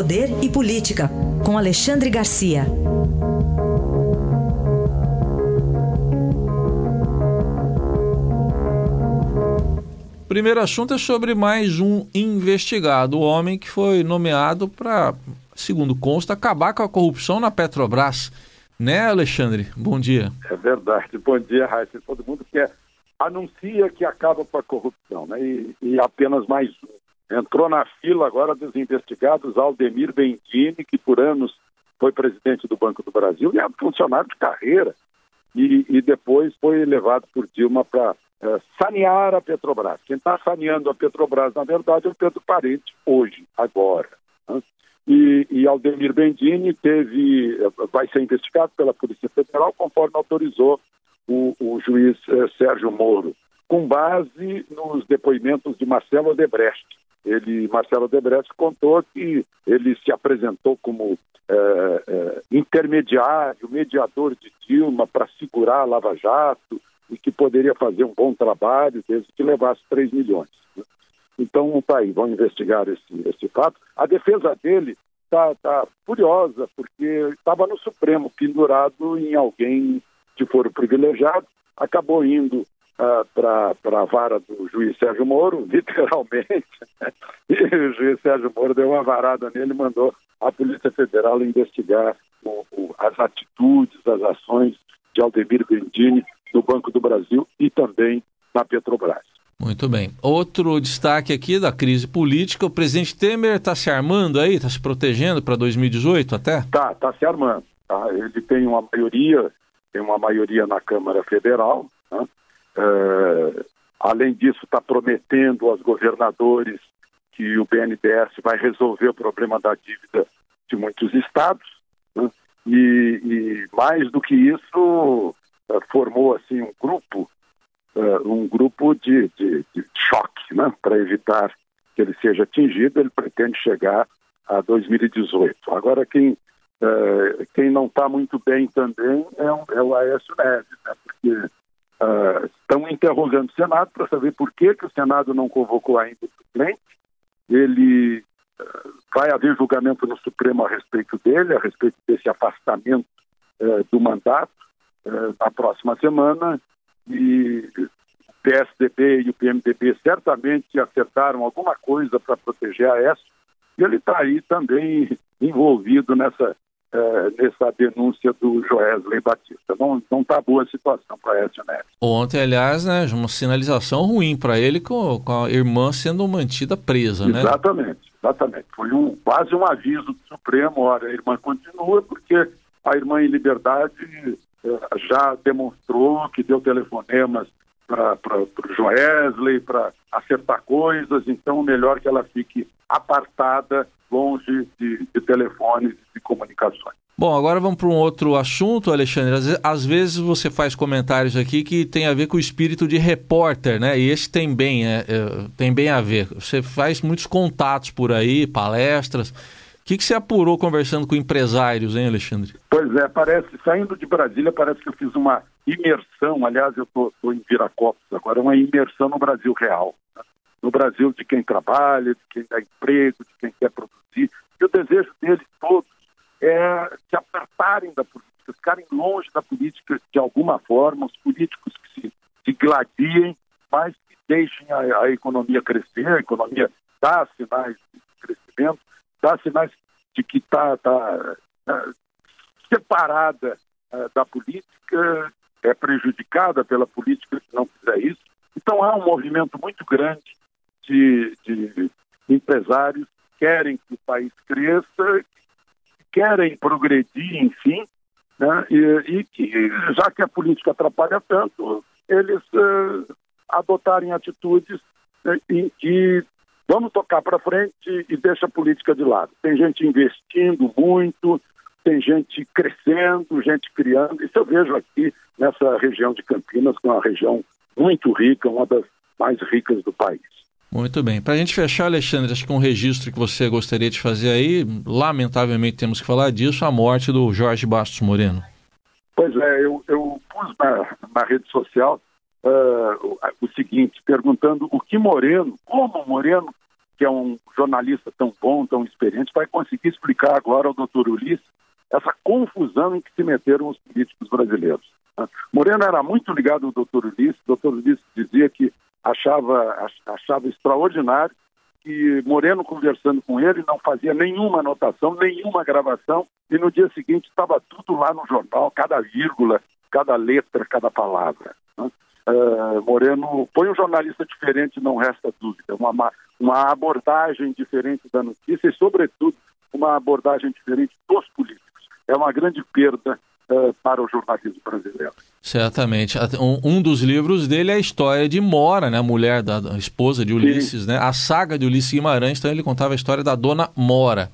Poder e Política, com Alexandre Garcia. Primeiro assunto é sobre mais um investigado, o homem que foi nomeado para, segundo consta, acabar com a corrupção na Petrobras. Né, Alexandre? Bom dia. É verdade. Bom dia, Raíssa. Todo mundo quer anuncia que acaba com a corrupção, né? E, e apenas mais um. Entrou na fila agora dos investigados Aldemir Bendini, que por anos foi presidente do Banco do Brasil e é funcionário de carreira. E, e depois foi levado por Dilma para é, sanear a Petrobras. Quem está saneando a Petrobras, na verdade, é o Pedro Parente, hoje, agora. Né? E, e Aldemir Bendini teve, vai ser investigado pela Polícia Federal, conforme autorizou o, o juiz eh, Sérgio Moro, com base nos depoimentos de Marcelo Odebrecht. Ele, Marcelo Odebrecht contou que ele se apresentou como eh, eh, intermediário, mediador de Dilma para segurar a Lava Jato e que poderia fazer um bom trabalho desde que levasse 3 milhões. Né? Então, tá aí, vão investigar esse, esse fato. A defesa dele está tá furiosa, porque estava no Supremo, pendurado em alguém de foro privilegiado, acabou indo uh, para a vara do juiz Sérgio Moro, literalmente, e o juiz Sérgio Moro deu uma varada nele e mandou a Polícia Federal investigar o, o, as atitudes, as ações de Aldemir Grindini no Banco do Brasil e também na Petrobras. Muito bem. Outro destaque aqui da crise política, o presidente Temer está se armando aí, está se protegendo para 2018 até? Tá, está se armando. Tá? Ele tem uma maioria tem uma maioria na Câmara Federal. É, além disso, está prometendo aos governadores que o BNDES vai resolver o problema da dívida de muitos estados. Né? E, e, mais do que isso, é, formou assim um grupo, é, um grupo de, de, de choque, né? para evitar que ele seja atingido. Ele pretende chegar a 2018. Agora, quem quem não está muito bem também é, um, é o Aécio Neves, né? porque uh, estão interrogando o Senado para saber por que, que o Senado não convocou ainda o suplente. Ele uh, vai haver julgamento no Supremo a respeito dele, a respeito desse afastamento do mandato na próxima semana. E o PSDB e o PMDB certamente acertaram alguma coisa para proteger a Aécio. E ele está aí também envolvido nessa é, nessa denúncia do Joesley Batista. Não está boa a situação para Écio Neves. Ontem, aliás, né, uma sinalização ruim para ele com, com, a irmã sendo mantida presa, né? Exatamente, exatamente. Foi um, quase um aviso do Supremo, olha, a irmã continua porque a irmã em liberdade já demonstrou que deu telefonemas para o Joesley, para acertar coisas, então melhor que ela fique apartada, longe de, de telefones e comunicações. Bom, agora vamos para um outro assunto, Alexandre. Às, às, vezes você faz comentários aqui que tem a ver com o espírito de repórter, né? E esse tem bem, é, é, tem bem a ver. Você faz muitos contatos por aí, palestras. Que, que você apurou conversando com empresários, hein, Alexandre? Pois é, parece, saindo de Brasília, parece que eu fiz uma imersão. Aliás, eu estou em Viracopos agora, uma imersão no Brasil real. Né? No Brasil de quem trabalha, de quem dá emprego, de quem quer produzir. E o desejo deles todos é se apartarem da política, ficarem longe da política de alguma forma, os políticos que se, se gladiem, mas que deixem a, a economia crescer, a economia dá sinais de crescimento, dá sinais de que está tá, tá, separada uh, da política, é prejudicada pela política se não fizer isso. Então há um movimento muito grande de, de empresários que querem que o país cresça, querem progredir, enfim, né? e, e, que, já que a política atrapalha tanto, eles uh, adotarem atitudes uh, em que vamos tocar para frente e deixa a política de lado. Tem gente investindo muito, tem gente crescendo, gente criando. Isso eu vejo aqui nessa região de Campinas, que é uma região muito rica, uma das mais ricas do país. Muito bem. Para a gente fechar, Alexandre, acho que um registro que você gostaria de fazer aí, lamentavelmente temos que falar disso, a morte do Jorge Bastos Moreno. Pois é, eu, eu pus na, na rede social uh, o, seguinte, perguntando o que Moreno, como Moreno que é um jornalista tão bom, tão experiente, vai conseguir explicar agora ao doutor Ulisses essa confusão em que se meteram os políticos brasileiros. Né? Moreno era muito ligado ao doutor Ulisses, o doutor Ulisses dizia que achava, achava extraordinário que Moreno conversando com ele não fazia nenhuma anotação, nenhuma gravação, e no dia seguinte estava tudo lá no jornal, cada vírgula, cada letra, cada palavra. Né? Uh, Moreno foi um jornalista diferente, não resta dúvida, uma, uma abordagem diferente da notícia e, sobretudo, uma abordagem diferente dos políticos. É uma grande perda uh, para o jornalismo brasileiro. Certamente. Um, dos livros dele é a história de Mora, né? a mulher da, da esposa de Ulisses, né? a saga de Ulisses Guimarães. Então ele contava a história da dona Mora.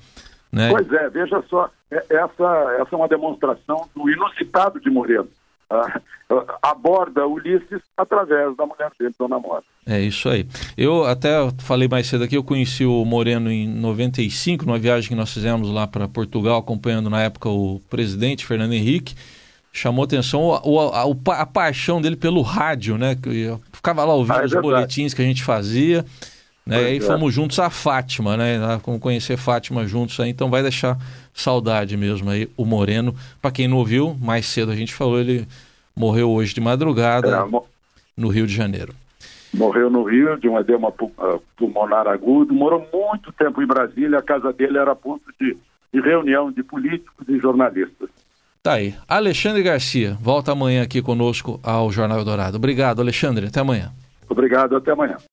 Né? Pois é, veja só, é, essa, essa é uma demonstração do inusitado de Moreno. Uh, aborda Ulisses através da mulher dele, Dona Mora. É isso aí. Eu até falei mais cedo aqui, eu conheci o Moreno em 95, numa viagem que nós fizemos lá para Portugal, acompanhando na época o presidente Fernando Henrique chamou atenção a, a, a, paixão dele pelo rádio, né? Eu ficava lá ouvindo ah, é os boletins que a gente fazia. Né? E aí fomos juntos a Fátima, né? Como conhecer Fátima juntos aí, então vai deixar saudade mesmo aí o Moreno. Para quem não ouviu, mais cedo a gente falou, ele morreu hoje de madrugada é, no Rio de Janeiro. Morreu no Rio de um edema ah, pulmonar agudo, morou muito tempo em Brasília, a casa dele era ponto de, de reunião de políticos e jornalistas. Tá aí. Alexandre Garcia, volta amanhã aqui conosco ao Jornal Dourado. Obrigado, Alexandre. Até amanhã. Obrigado, até amanhã.